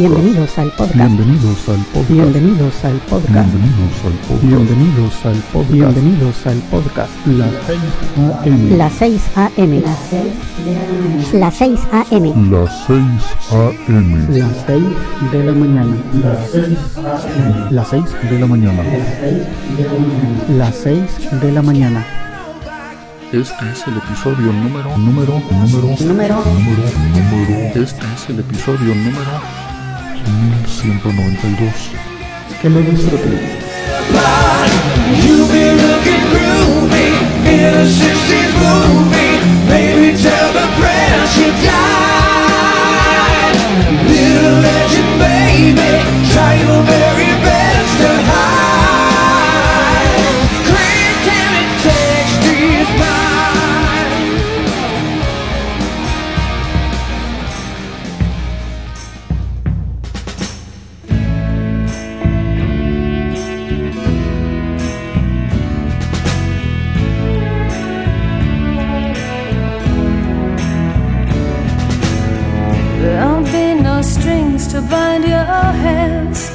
Bienvenidos al podcast. Bienvenidos al podcast. Bienvenidos al podcast. Bienvenidos al podcast. Bienvenidos al podcast. Las 6 AM. Las 6 AM. Las 6 AM. Las 6 de la mañana. Las 6 de la mañana. Las 6 de la mañana. Este es el episodio número, número, número, Número. número, número. Este es el episodio número 1192. Que lo disfruten. You be looking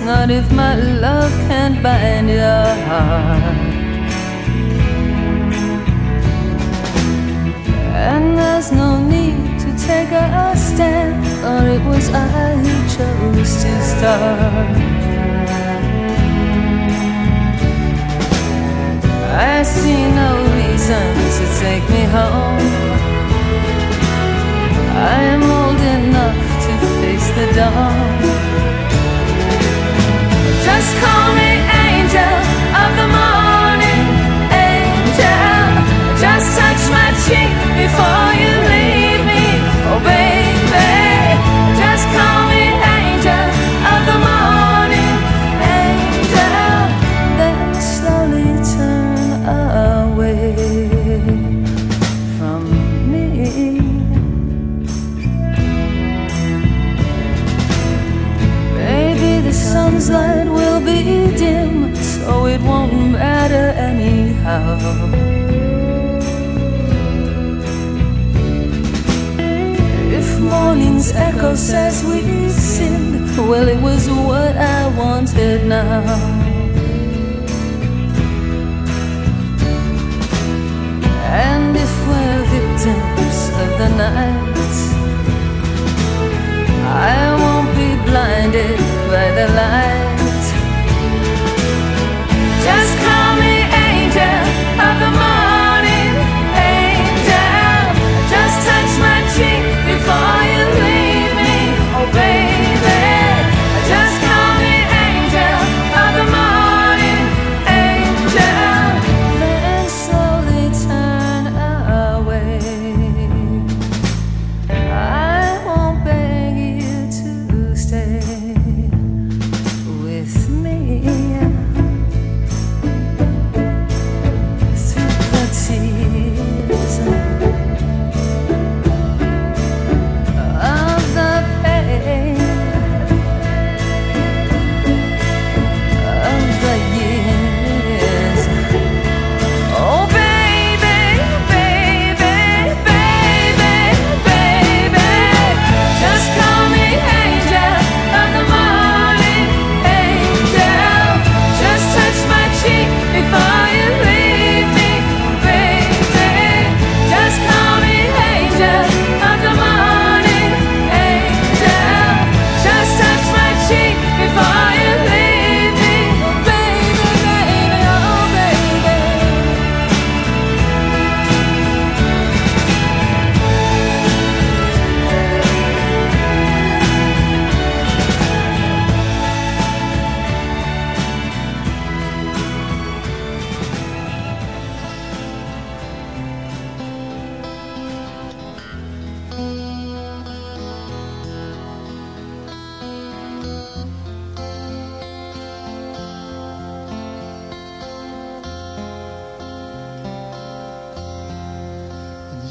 not if my love can't bind your heart. And there's no need to take a stand, for it was I who chose to start. I see no reason to take me home. I am old enough to face the dawn. Just call me angel of the morning,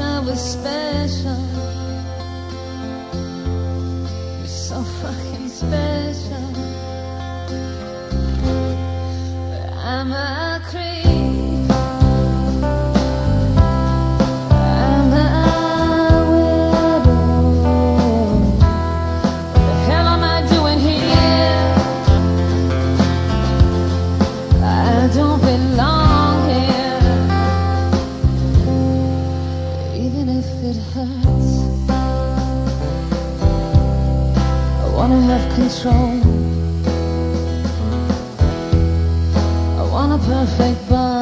I was special. You're so fucking special. But I'm a creep. I want a perfect body.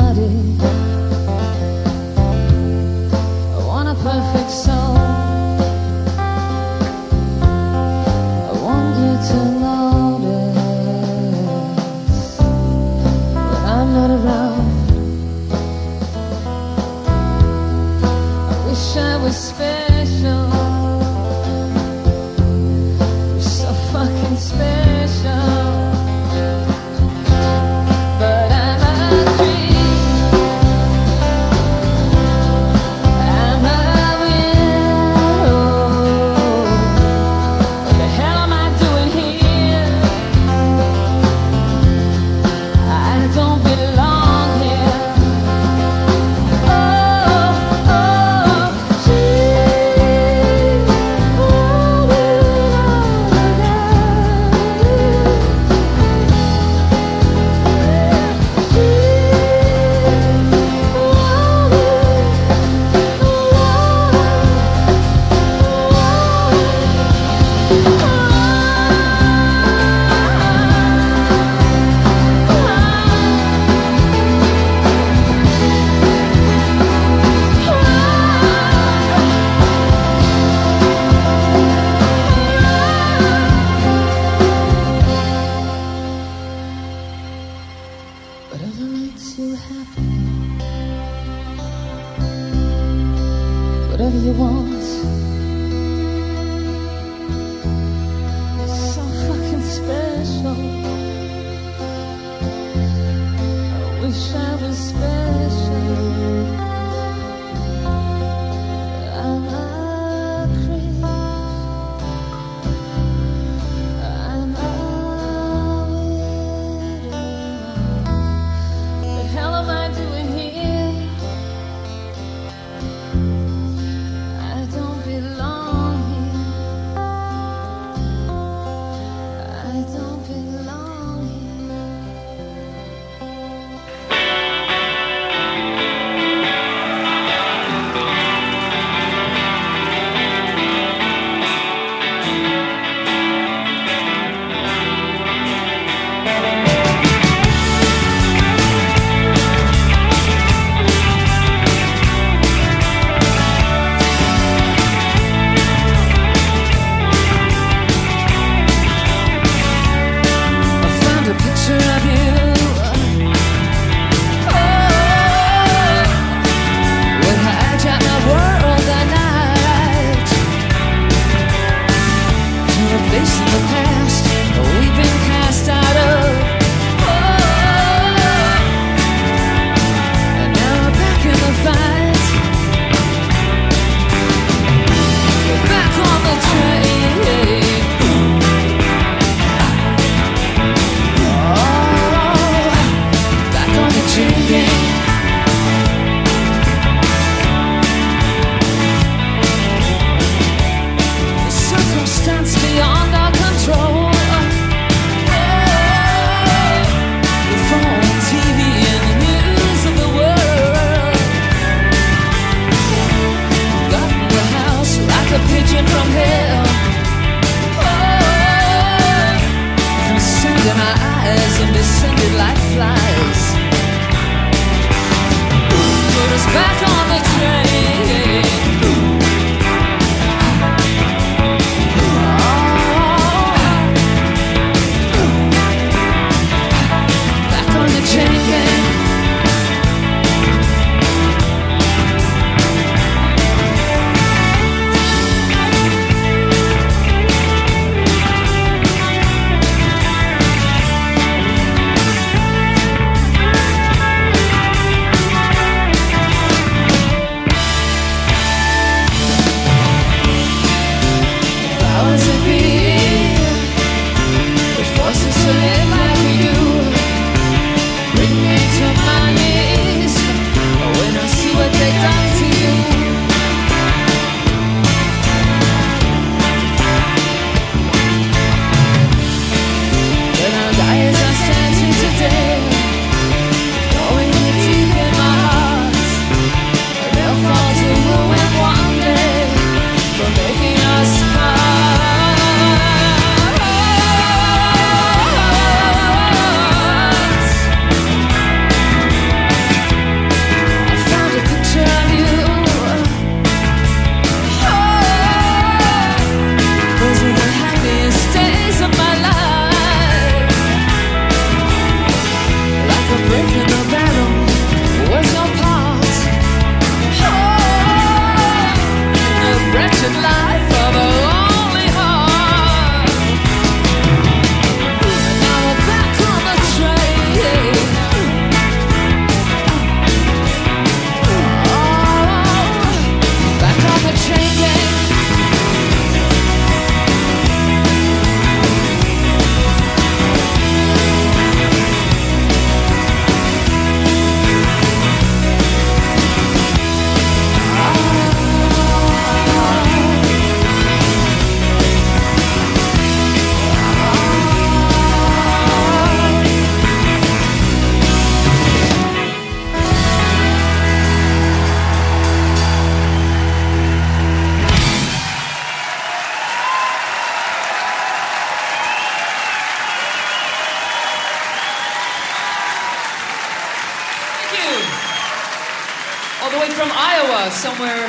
Somewhere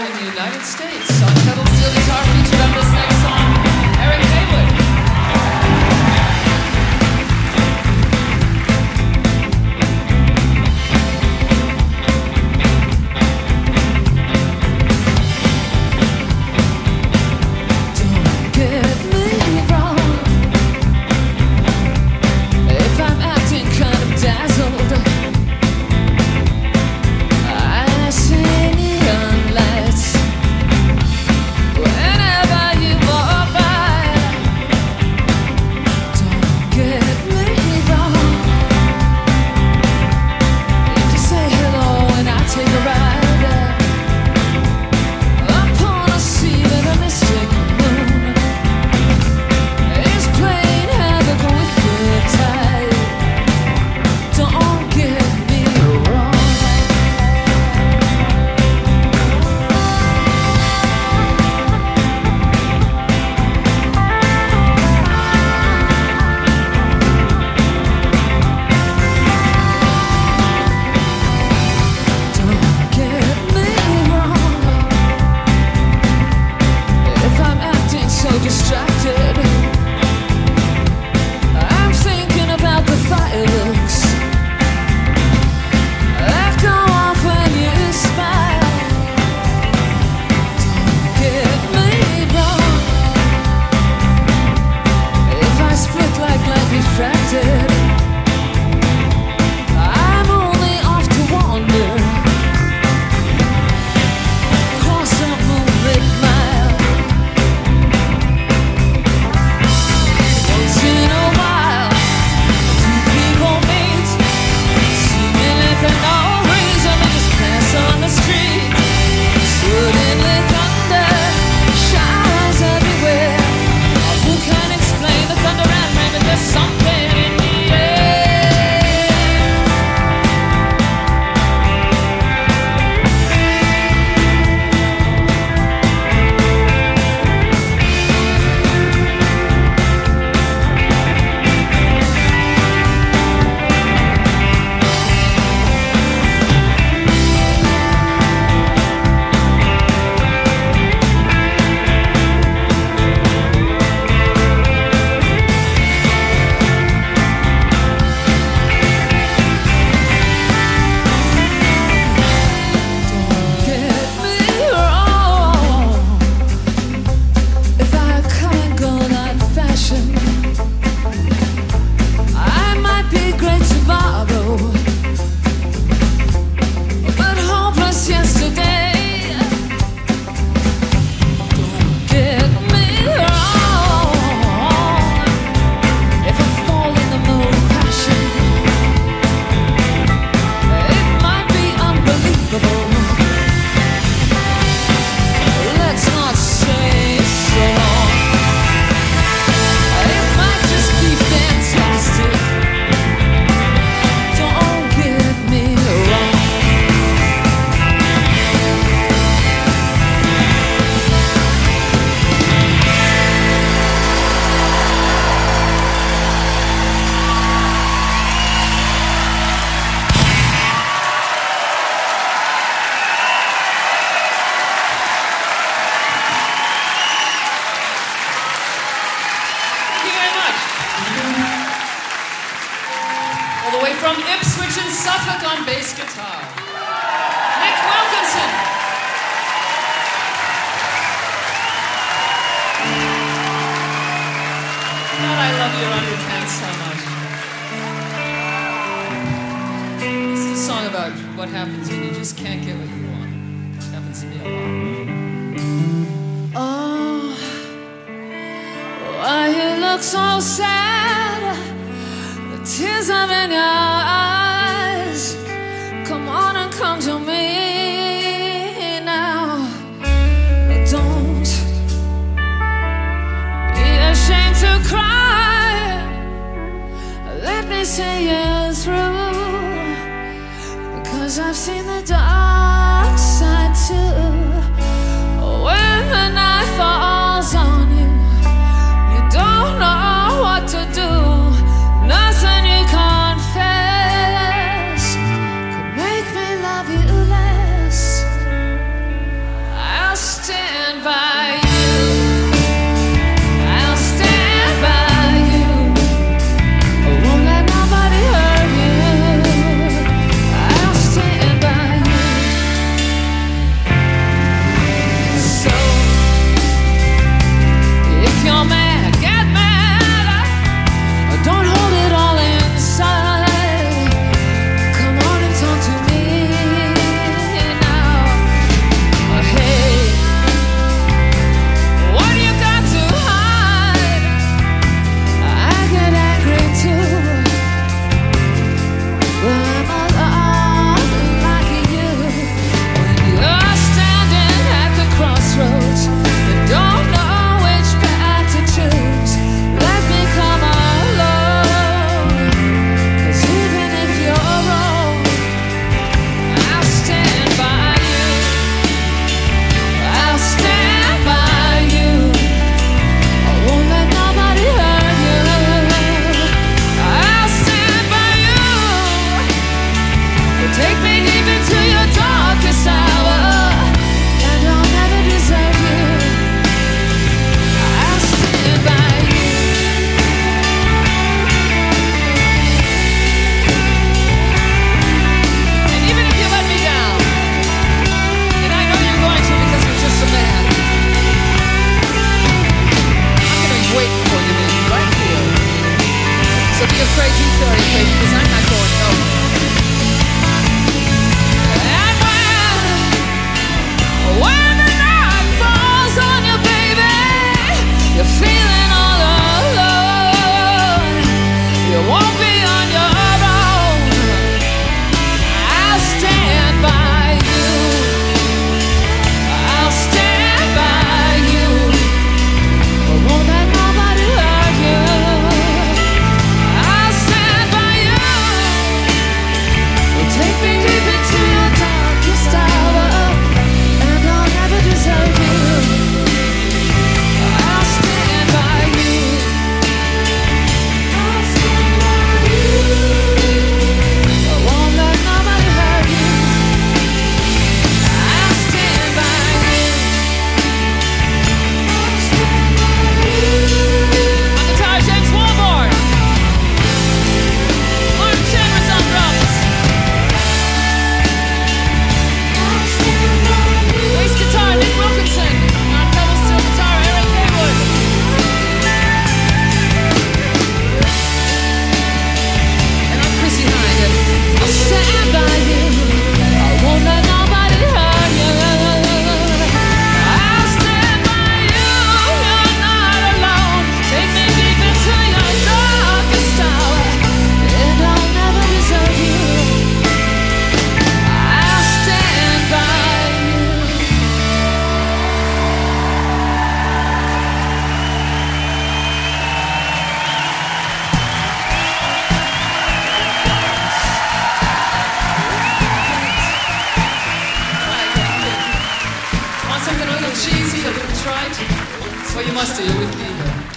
Well, you must do. You're with me.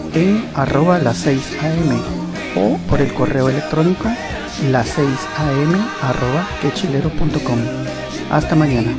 en arroba las 6 am o por el correo electrónico las 6 am arroba quechilero.com. Hasta mañana.